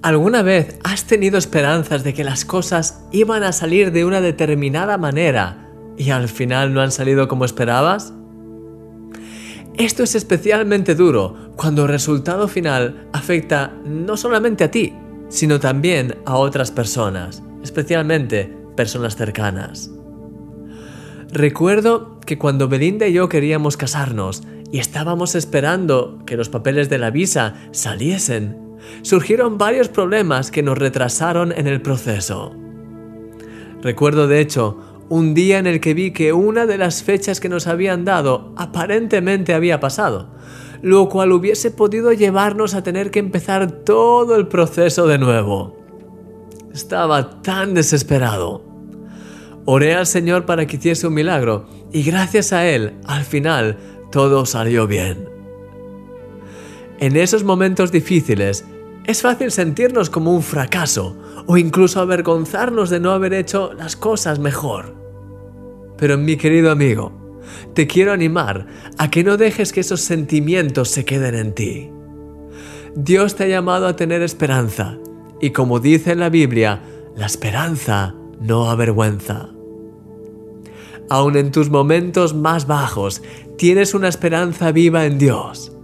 ¿Alguna vez has tenido esperanzas de que las cosas iban a salir de una determinada manera y al final no han salido como esperabas? Esto es especialmente duro cuando el resultado final afecta no solamente a ti, sino también a otras personas, especialmente personas cercanas. Recuerdo que cuando Belinda y yo queríamos casarnos y estábamos esperando que los papeles de la visa saliesen, surgieron varios problemas que nos retrasaron en el proceso. Recuerdo de hecho un día en el que vi que una de las fechas que nos habían dado aparentemente había pasado, lo cual hubiese podido llevarnos a tener que empezar todo el proceso de nuevo. Estaba tan desesperado. Oré al Señor para que hiciese un milagro y gracias a Él, al final, todo salió bien. En esos momentos difíciles, es fácil sentirnos como un fracaso o incluso avergonzarnos de no haber hecho las cosas mejor. Pero mi querido amigo, te quiero animar a que no dejes que esos sentimientos se queden en ti. Dios te ha llamado a tener esperanza y como dice en la Biblia, la esperanza no avergüenza. Aun en tus momentos más bajos, tienes una esperanza viva en Dios.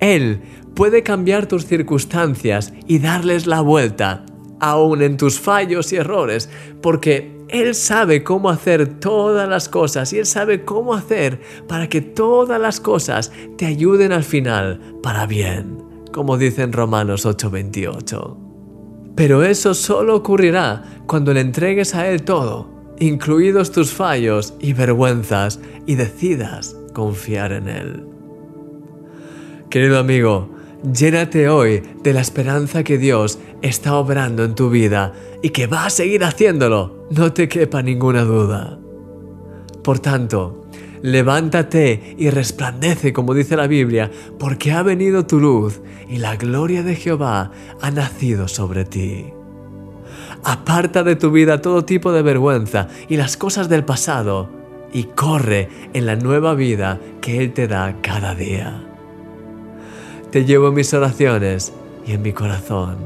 Él puede cambiar tus circunstancias y darles la vuelta, aun en tus fallos y errores, porque Él sabe cómo hacer todas las cosas y Él sabe cómo hacer para que todas las cosas te ayuden al final para bien, como dice en Romanos 8:28. Pero eso solo ocurrirá cuando le entregues a Él todo, incluidos tus fallos y vergüenzas, y decidas confiar en Él. Querido amigo, llénate hoy de la esperanza que Dios está obrando en tu vida y que va a seguir haciéndolo, no te quepa ninguna duda. Por tanto, levántate y resplandece, como dice la Biblia, porque ha venido tu luz y la gloria de Jehová ha nacido sobre ti. Aparta de tu vida todo tipo de vergüenza y las cosas del pasado y corre en la nueva vida que Él te da cada día. Te llevo en mis oraciones y en mi corazón.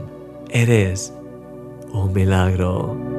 Eres un milagro.